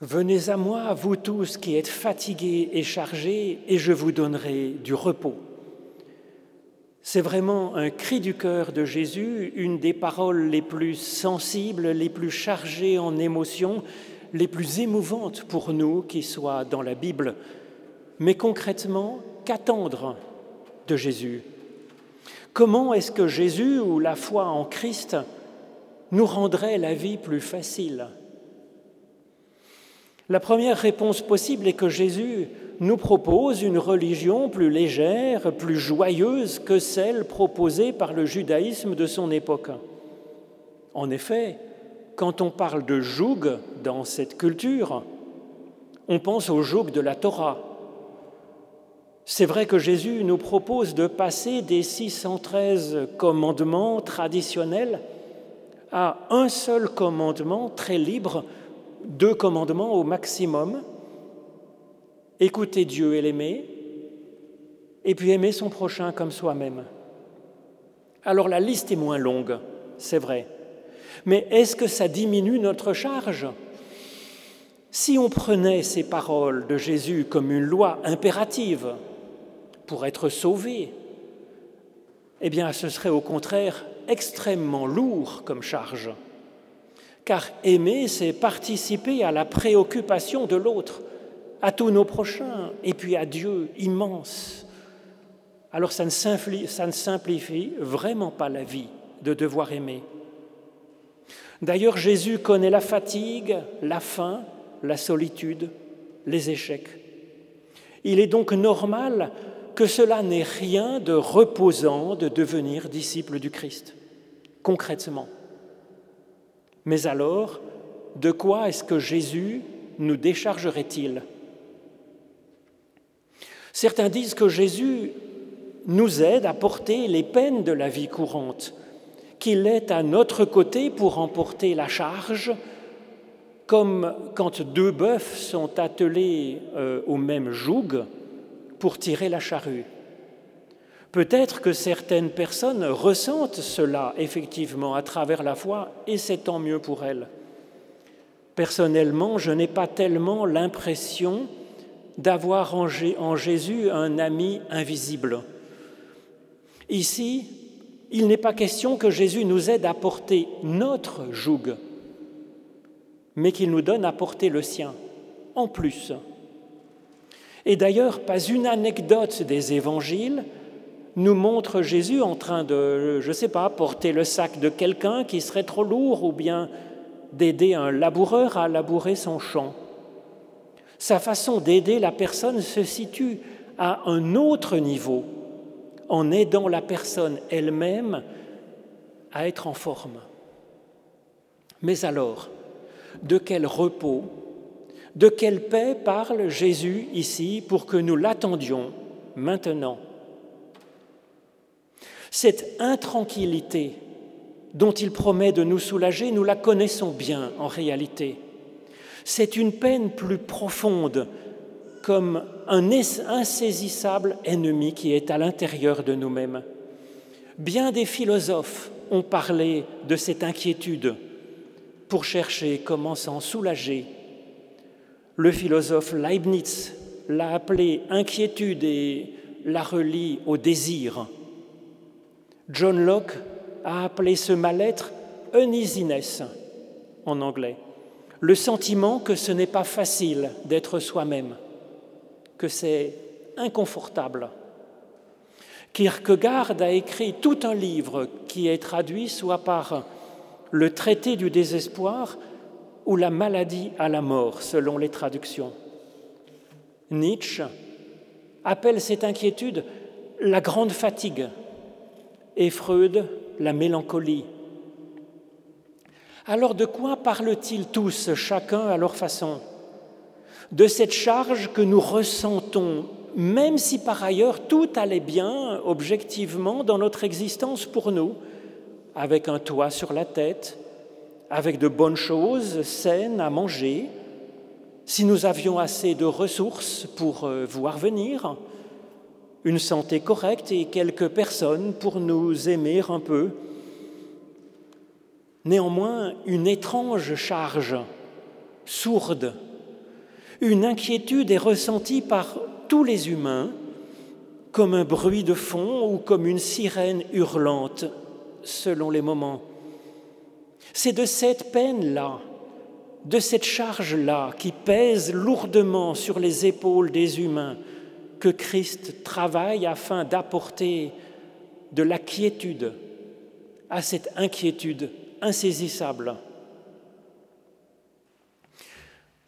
Venez à moi, vous tous qui êtes fatigués et chargés, et je vous donnerai du repos. C'est vraiment un cri du cœur de Jésus, une des paroles les plus sensibles, les plus chargées en émotions, les plus émouvantes pour nous qui soient dans la Bible. Mais concrètement, qu'attendre de Jésus? Comment est-ce que Jésus ou la foi en Christ nous rendrait la vie plus facile? La première réponse possible est que Jésus nous propose une religion plus légère, plus joyeuse que celle proposée par le judaïsme de son époque. En effet, quand on parle de joug dans cette culture, on pense au joug de la Torah. C'est vrai que Jésus nous propose de passer des 613 commandements traditionnels à un seul commandement très libre, deux commandements au maximum, écouter Dieu et l'aimer, et puis aimer son prochain comme soi-même. Alors la liste est moins longue, c'est vrai, mais est-ce que ça diminue notre charge? Si on prenait ces paroles de Jésus comme une loi impérative pour être sauvé, eh bien ce serait au contraire extrêmement lourd comme charge. Car aimer, c'est participer à la préoccupation de l'autre, à tous nos prochains, et puis à Dieu immense. Alors ça ne, simplifie vraiment pas la vie de devoir aimer. D'ailleurs, Jésus connaît la fatigue, la faim, la solitude, les échecs. Il est donc normal que cela n'ait rien de reposant de devenir disciple du Christ, concrètement. Mais alors, de quoi est-ce que Jésus nous déchargerait-il? Certains disent que Jésus nous aide à porter les peines de la vie courante, qu'il est à notre côté pour emporter la charge, comme quand deux bœufs sont attelés euh, au même joug pour tirer la charrue. Peut-être que certaines personnes ressentent cela effectivement à travers la foi et c'est tant mieux pour elles. Personnellement, je n'ai pas tellement l'impression d'avoir en Jésus un ami invisible. Ici, il n'est pas question que Jésus nous aide à porter notre joug, mais qu'il nous donne à porter le sien, en plus. Et d'ailleurs, pas une anecdote des évangiles nous montre Jésus en train de, je ne sais pas, porter le sac de quelqu'un qui serait trop lourd ou bien d'aider un laboureur à labourer son champ. Sa façon d'aider la personne se situe à un autre niveau, en aidant la personne elle-même à être en forme. Mais alors, de quel repos, de quelle paix parle Jésus ici pour que nous l'attendions maintenant? Cette intranquillité dont il promet de nous soulager, nous la connaissons bien en réalité. C'est une peine plus profonde, comme un insaisissable ennemi qui est à l'intérieur de nous-mêmes. Bien des philosophes ont parlé de cette inquiétude pour chercher comment s'en soulager. Le philosophe Leibniz l'a appelée inquiétude et la relie au désir. John Locke a appelé ce mal-être uneasiness en anglais, le sentiment que ce n'est pas facile d'être soi-même, que c'est inconfortable. Kierkegaard a écrit tout un livre qui est traduit soit par le traité du désespoir ou la maladie à la mort, selon les traductions. Nietzsche appelle cette inquiétude la grande fatigue et Freud la mélancolie. Alors de quoi parlent-ils tous, chacun à leur façon? De cette charge que nous ressentons, même si par ailleurs tout allait bien objectivement dans notre existence pour nous, avec un toit sur la tête, avec de bonnes choses saines à manger, si nous avions assez de ressources pour euh, voir venir, une santé correcte et quelques personnes pour nous aimer un peu. Néanmoins, une étrange charge, sourde, Une inquiétude est ressentie par tous les humains comme un bruit de fond ou comme une sirène hurlante selon les moments. C'est de cette peine-là, de cette charge-là qui pèse lourdement sur les épaules des humains que Christ travaille afin d'apporter de la quiétude à cette inquiétude insaisissable.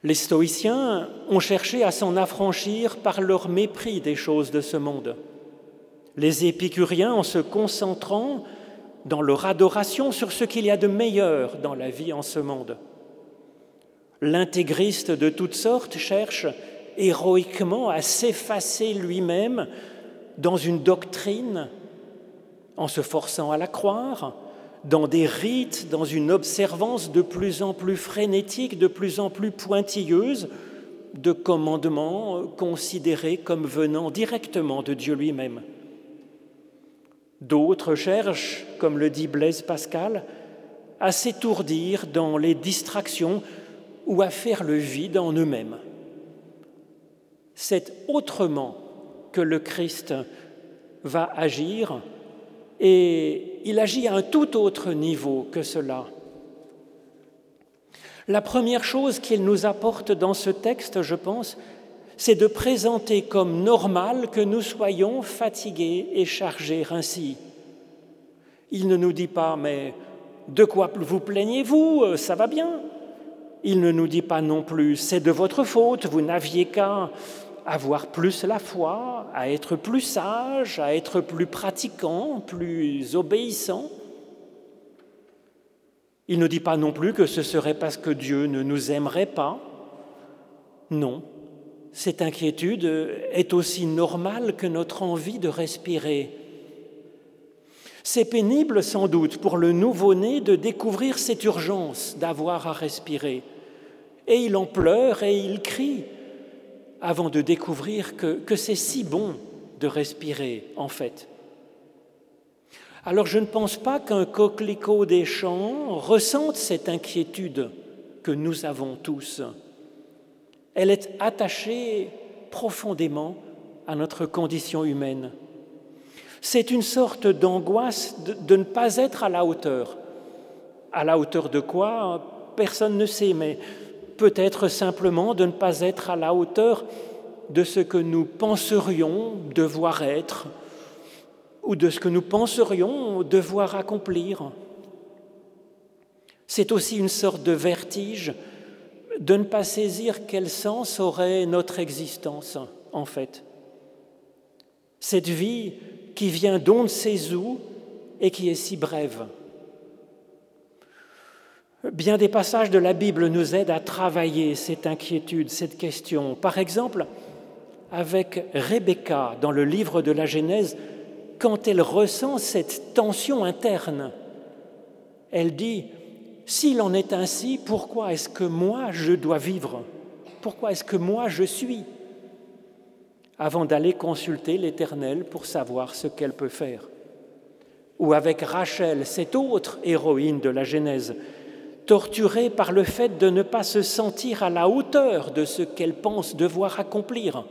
Les stoïciens ont cherché à s'en affranchir par leur mépris des choses de ce monde. Les épicuriens en se concentrant dans leur adoration sur ce qu'il y a de meilleur dans la vie en ce monde. L'intégriste de toutes sortes cherche héroïquement à s'effacer lui-même dans une doctrine en se forçant à la croire, dans des rites, dans une observance de plus en plus frénétique, de plus en plus pointilleuse de commandements considérés comme venant directement de Dieu lui-même. D'autres cherchent, comme le dit Blaise Pascal, à s'étourdir dans les distractions ou à faire le vide en eux-mêmes. C'est autrement que le Christ va agir et il agit à un tout autre niveau que cela. La première chose qu'il nous apporte dans ce texte, je pense, c'est de présenter comme normal que nous soyons fatigués et chargés ainsi. Il ne nous dit pas, mais de quoi vous plaignez-vous? Ça va bien? Il ne nous dit pas non plus, c'est de votre faute, vous n'aviez qu'à avoir plus la foi, à être plus sage, à être plus pratiquant, plus obéissant. Il ne dit pas non plus que ce serait parce que Dieu ne nous aimerait pas. Non, cette inquiétude est aussi normale que notre envie de respirer. C'est pénible sans doute pour le nouveau-né de découvrir cette urgence d'avoir à respirer. Et il en pleure et il crie avant de découvrir que, que c'est si bon de respirer en fait. Alors je ne pense pas qu'un coquelicot des champs ressente cette inquiétude que nous avons tous. Elle est attachée profondément à notre condition humaine. C'est une sorte d'angoisse de, ne pas être à la hauteur. À la hauteur de quoi? Personne ne sait, mais peut-être simplement de ne pas être à la hauteur de ce que nous penserions devoir être ou de ce que nous penserions devoir accomplir. C'est aussi une sorte de vertige de ne pas saisir quel sens aurait notre existence, en fait. Cette vie qui vient d'on ne sait où et qui est si brève. Bien des passages de la Bible nous aident à travailler cette inquiétude, cette question. Par exemple, avec Rebecca dans le livre de la Genèse, quand elle ressent cette tension interne, elle dit, s'il en est ainsi, pourquoi est-ce que moi je dois vivre? Pourquoi est-ce que moi je suis? Avant d'aller consulter l'Éternel pour savoir ce qu'elle peut faire. Ou avec Rachel, cette autre héroïne de la Genèse, torturée par le fait de ne pas se sentir à la hauteur de ce qu'elle pense devoir accomplir.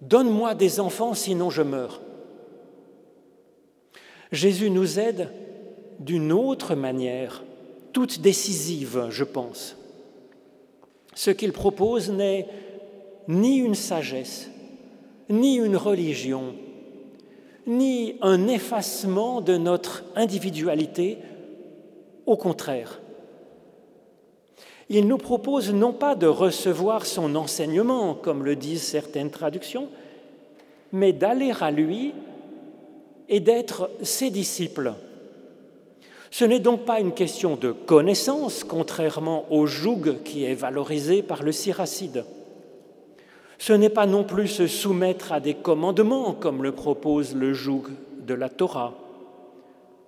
Donne-moi des enfants, sinon je meurs. Jésus nous aide d'une autre manière, toute décisive, je pense. Ce qu'il propose n'est ni une sagesse, ni une religion, ni un effacement de notre individualité, au contraire. Il nous propose non pas de recevoir son enseignement, comme le disent certaines traductions, mais d'aller à lui et d'être ses disciples. Ce n'est donc pas une question de connaissance, contrairement au joug qui est valorisé par le siracide. Ce n'est pas non plus se soumettre à des commandements, comme le propose le joug de la Torah.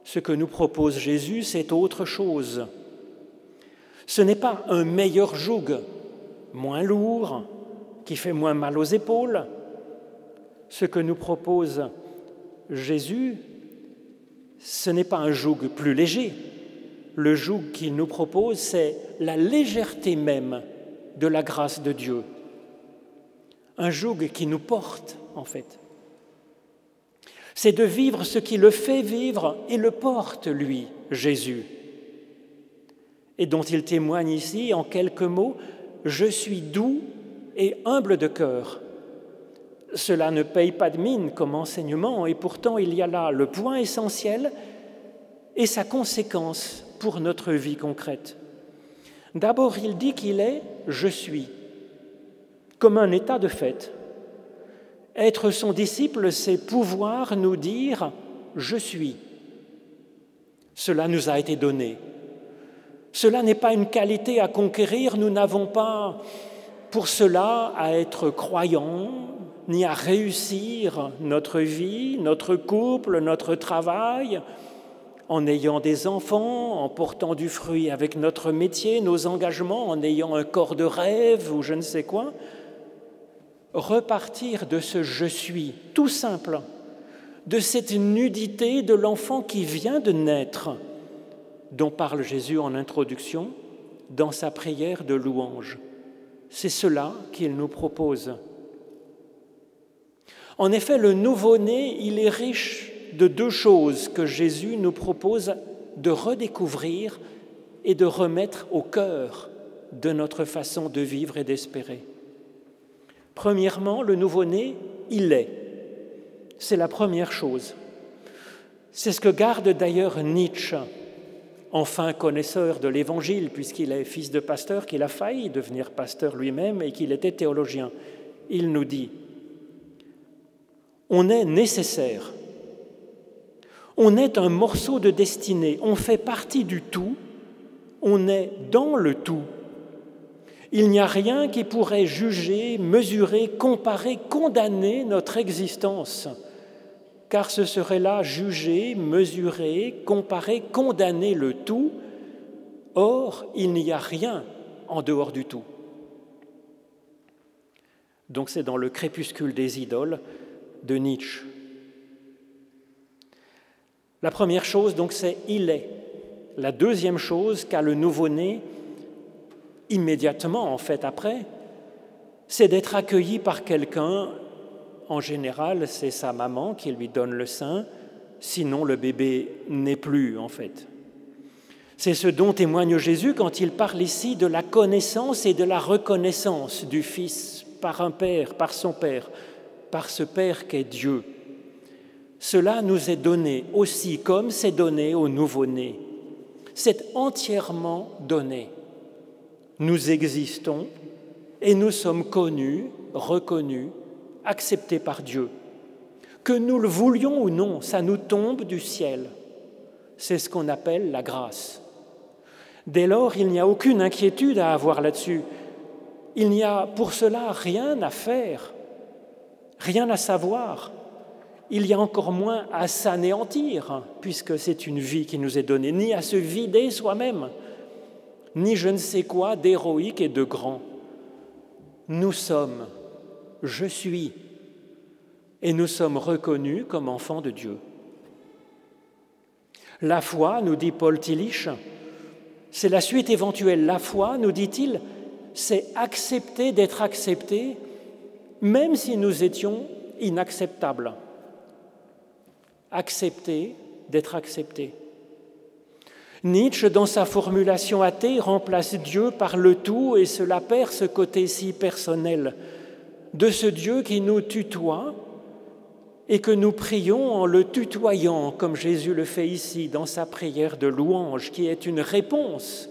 Ce que nous propose Jésus, c'est autre chose. Ce n'est pas un meilleur joug, moins lourd, qui fait moins mal aux épaules. Ce que nous propose Jésus, ce n'est pas un joug plus léger. Le joug qu'il nous propose, c'est la légèreté même de la grâce de Dieu. Un joug qui nous porte, en fait. C'est de vivre ce qui le fait vivre et le porte, lui, Jésus. Et dont il témoigne ici en quelques mots, Je suis doux et humble de cœur. Cela ne paye pas de mine comme enseignement, et pourtant il y a là le point essentiel et sa conséquence pour notre vie concrète. D'abord, il dit qu'il est je suis, comme un état de fait. Être son disciple, c'est pouvoir nous dire je suis. Cela nous a été donné. Cela n'est pas une qualité à conquérir, nous n'avons pas pour cela à être croyants, ni à réussir notre vie, notre couple, notre travail, en ayant des enfants, en portant du fruit avec notre métier, nos engagements, en ayant un corps de rêve ou je ne sais quoi. Repartir de ce je suis, tout simple, de cette nudité de l'enfant qui vient de naître, dont parle Jésus en introduction dans sa prière de louange. C'est cela qu'il nous propose. En effet, le nouveau-né, il est riche de deux choses que Jésus nous propose de redécouvrir et de remettre au cœur de notre façon de vivre et d'espérer. Premièrement, le nouveau-né, il est. C'est la première chose. C'est ce que garde d'ailleurs Nietzsche, enfin connaisseur de l'Évangile, puisqu'il est fils de pasteur, qu'il a failli devenir pasteur lui-même et qu'il était théologien. Il nous dit, on est nécessaire. On est un morceau de destinée, on fait partie du tout, on est dans le tout. Il n'y a rien qui pourrait juger, mesurer, comparer, condamner notre existence, car ce serait là juger, mesurer, comparer, condamner le tout. Or, il n'y a rien en dehors du tout. Donc c'est dans le crépuscule des idoles de Nietzsche. La première chose, donc, c'est il est. La deuxième chose qu'a le nouveau-né, immédiatement, en fait, après, c'est d'être accueilli par quelqu'un. En général, c'est sa maman qui lui donne le sein, sinon le bébé n'est plus, en fait. C'est ce dont témoigne Jésus quand il parle ici de la connaissance et de la reconnaissance du Fils par un Père, par son Père, par ce Père qu'est Dieu. Cela nous est donné aussi comme c'est donné au nouveau-né. C'est entièrement donné. Nous existons et nous sommes connus, reconnus, acceptés par Dieu. Que nous le voulions ou non, ça nous tombe du ciel. C'est ce qu'on appelle la grâce. Dès lors, il n'y a aucune inquiétude à avoir là-dessus. Il n'y a pour cela rien à faire rien à savoir. Il y a encore moins à s'anéantir, puisque c'est une vie qui nous est donnée, ni à se vider soi-même, ni je ne sais quoi d'héroïque et de grand. Nous sommes, je suis, et nous sommes reconnus comme enfants de Dieu. La foi, nous dit Paul Tillich, c'est la suite éventuelle. La foi, nous dit-il, c'est accepter d'être accepté même si nous étions inacceptables. Accepter d'être acceptés. Nietzsche, dans sa formulation athée, remplace Dieu par le tout et cela perd ce côté si personnel de ce Dieu qui nous tutoie et que nous prions en le tutoyant, comme Jésus le fait ici dans sa prière de louange, qui est une réponse,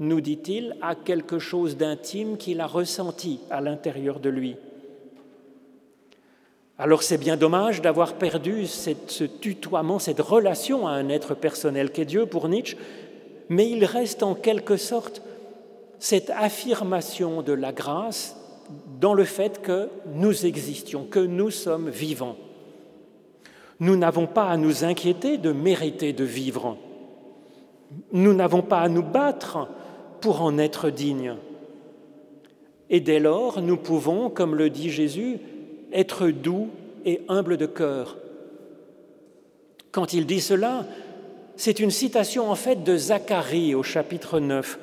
nous dit-il, à quelque chose d'intime qu'il a ressenti à l'intérieur de lui. Alors c'est bien dommage d'avoir perdu ce tutoiement, cette relation à un être personnel qu'est Dieu pour Nietzsche, mais il reste en quelque sorte cette affirmation de la grâce dans le fait que nous existions, que nous sommes vivants. Nous n'avons pas à nous inquiéter de mériter de vivre. Nous n'avons pas à nous battre pour en être dignes. Et dès lors, nous pouvons, comme le dit Jésus, être doux et humble de cœur. Quand il dit cela, c'est une citation en fait de Zacharie au chapitre 9.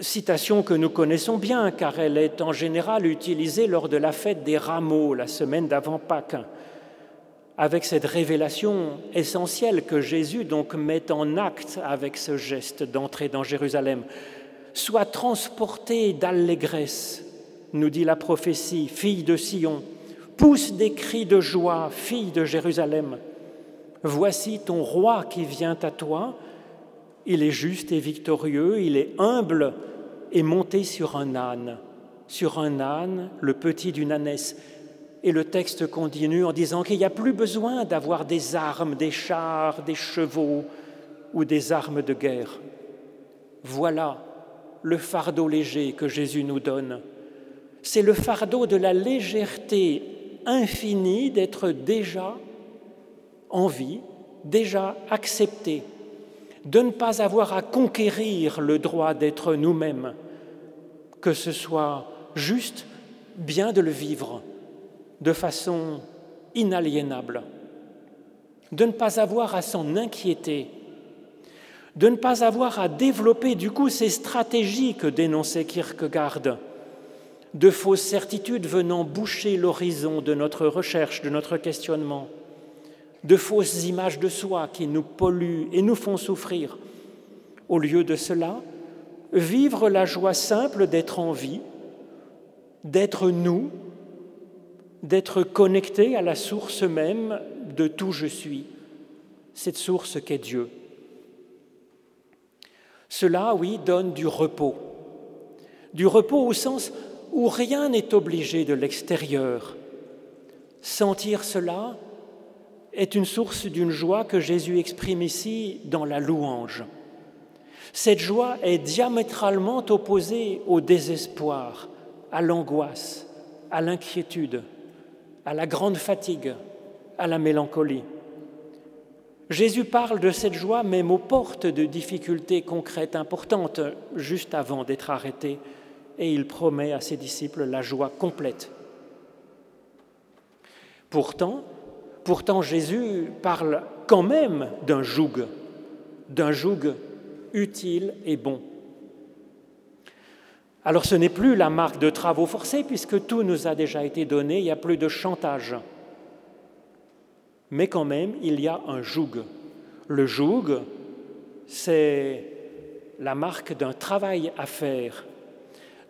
Citation que nous connaissons bien car elle est en général utilisée lors de la fête des rameaux, la semaine d'avant Pâques, avec cette révélation essentielle que Jésus donc met en acte avec ce geste d'entrée dans Jérusalem. Sois transporté d'allégresse, nous dit la prophétie, fille de Sion, pousse des cris de joie, fille de Jérusalem. Voici ton roi qui vient à toi, il est juste et victorieux, il est humble et monté sur un âne, sur un âne, le petit d'une ânesse. Et le texte continue en disant qu'il n'y a plus besoin d'avoir des armes, des chars, des chevaux ou des armes de guerre. Voilà le fardeau léger que Jésus nous donne. C'est le fardeau de la légèreté infinie d'être déjà en vie, déjà accepté de ne pas avoir à conquérir le droit d'être nous-mêmes, que ce soit juste, bien de le vivre de façon inaliénable, de ne pas avoir à s'en inquiéter, de ne pas avoir à développer du coup ces stratégies que dénonçait Kierkegaard, de fausses certitudes venant boucher l'horizon de notre recherche, de notre questionnement, de fausses images de soi qui nous polluent et nous font souffrir. Au lieu de cela, vivre la joie simple d'être en vie, d'être nous, d'être connecté à la source même de tout je suis, cette source qu'est Dieu. Cela, oui, donne du repos. Du repos au sens où rien n'est obligé de l'extérieur. Sentir cela, est une source d'une joie que Jésus exprime ici dans la louange. Cette joie est diamétralement opposée au désespoir, à l'angoisse, à l'inquiétude, à la grande fatigue, à la mélancolie. Jésus parle de cette joie même aux portes de difficultés concrètes importantes, juste avant d'être arrêté, et il promet à ses disciples la joie complète. Pourtant, Jésus parle quand même d'un joug, d'un joug utile et bon. Alors ce n'est plus la marque de travaux forcés puisque tout nous a déjà été donné, il n'y a plus de chantage. Mais quand même, il y a un joug. Le joug, c'est la marque d'un travail à faire,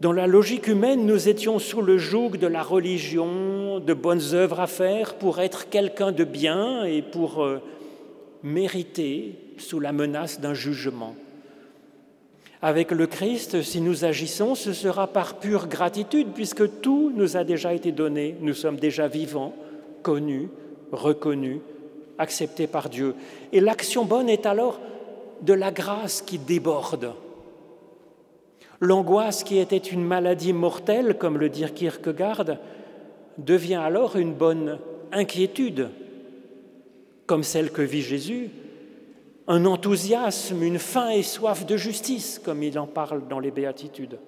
dans la logique humaine, nous étions sous le joug de la religion, de bonnes œuvres à faire pour être quelqu'un de bien et pour euh, mériter sous la menace d'un jugement. Avec le Christ, si nous agissons, ce sera par pure gratitude, puisque tout nous a déjà été donné. Nous sommes déjà vivants, connus, reconnus, acceptés par Dieu. Et l'action bonne est alors de la grâce qui déborde. L'angoisse qui était une maladie mortelle, comme le dit Kierkegaard, devient alors une bonne inquiétude, comme celle que vit Jésus, un enthousiasme, une faim et soif de justice, comme il en parle dans les béatitudes.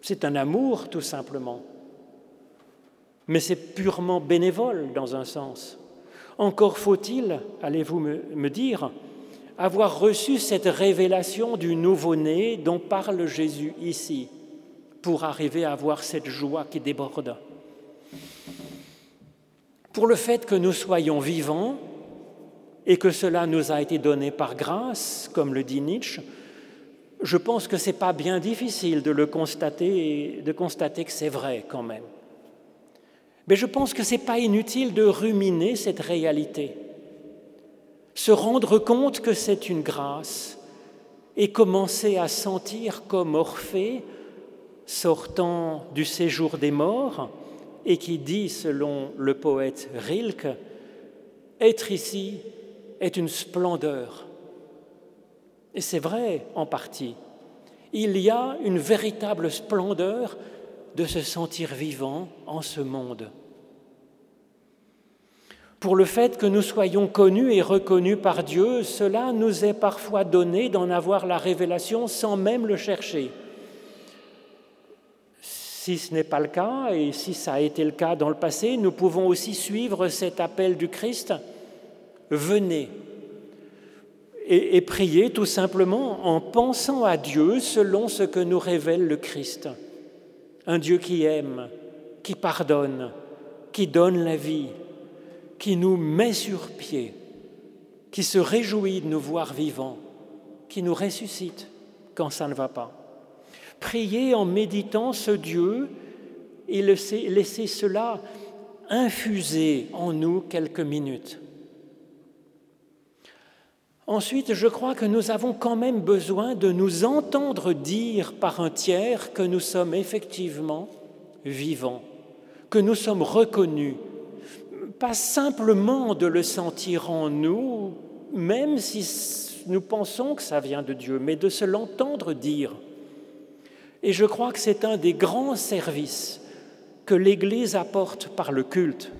C'est un amour, tout simplement. Mais c'est purement bénévole dans un sens. Encore faut-il, allez-vous me, dire, avoir reçu cette révélation du nouveau-né dont parle Jésus ici, pour arriver à avoir cette joie qui déborde. Pour le fait que nous soyons vivants et que cela nous a été donné par grâce, comme le dit Nietzsche, je pense que ce n'est pas bien difficile de le constater de constater que c'est vrai quand même. Mais je pense que ce n'est pas inutile de ruminer cette réalité se rendre compte que c'est une grâce et commencer à sentir comme Orphée, sortant du séjour des morts, et qui dit, selon le poète Rilke, être ici est une splendeur. Et c'est vrai en partie. Il y a une véritable splendeur de se sentir vivant en ce monde pour le fait que nous soyons connus et reconnus par Dieu, cela nous est parfois donné d'en avoir la révélation sans même le chercher. Si ce n'est pas le cas, et si ça a été le cas dans le passé, nous pouvons aussi suivre cet appel du Christ, venez. et, prier tout simplement en pensant à Dieu selon ce que nous révèle le Christ. Un Dieu qui aime, qui pardonne, qui donne la vie, qui nous met sur pied, qui se réjouit de nous voir vivants, qui nous ressuscite quand ça ne va pas. Priez en méditant ce Dieu et laissez cela infuser en nous quelques minutes. Ensuite, je crois que nous avons quand même besoin de nous entendre dire par un tiers que nous sommes effectivement vivants, que nous sommes reconnus, pas simplement de le sentir en nous, même si nous pensons que ça vient de Dieu, mais de se l'entendre dire. Et je crois que c'est un des grands services que l'Église apporte par le culte.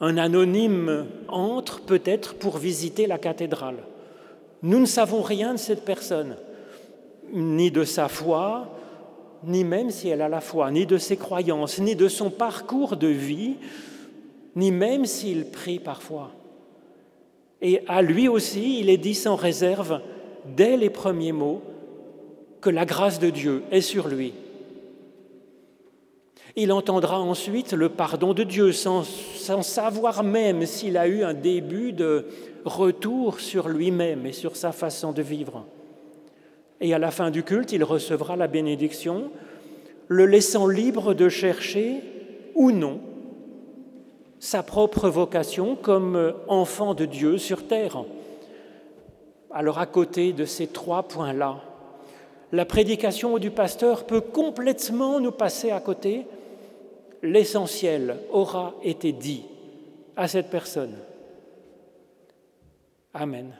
Un anonyme entre peut-être pour visiter la cathédrale. Nous ne savons rien de cette personne, ni de sa foi, ni même si elle a la foi, ni de ses croyances, ni de son parcours de vie, ni même s'il prie parfois. Et à lui aussi, il est dit sans réserve, dès les premiers mots, que la grâce de Dieu est sur lui il entendra ensuite le pardon de Dieu sans, savoir même s'il a eu un début de retour sur lui-même et sur sa façon de vivre. Et à la fin du culte, il recevra la bénédiction, le laissant libre de chercher ou non sa propre vocation comme enfant de Dieu sur terre. Alors à côté de ces trois points-là, la prédication du pasteur peut complètement nous passer à côté l'essentiel aura été dit à cette personne. Amen.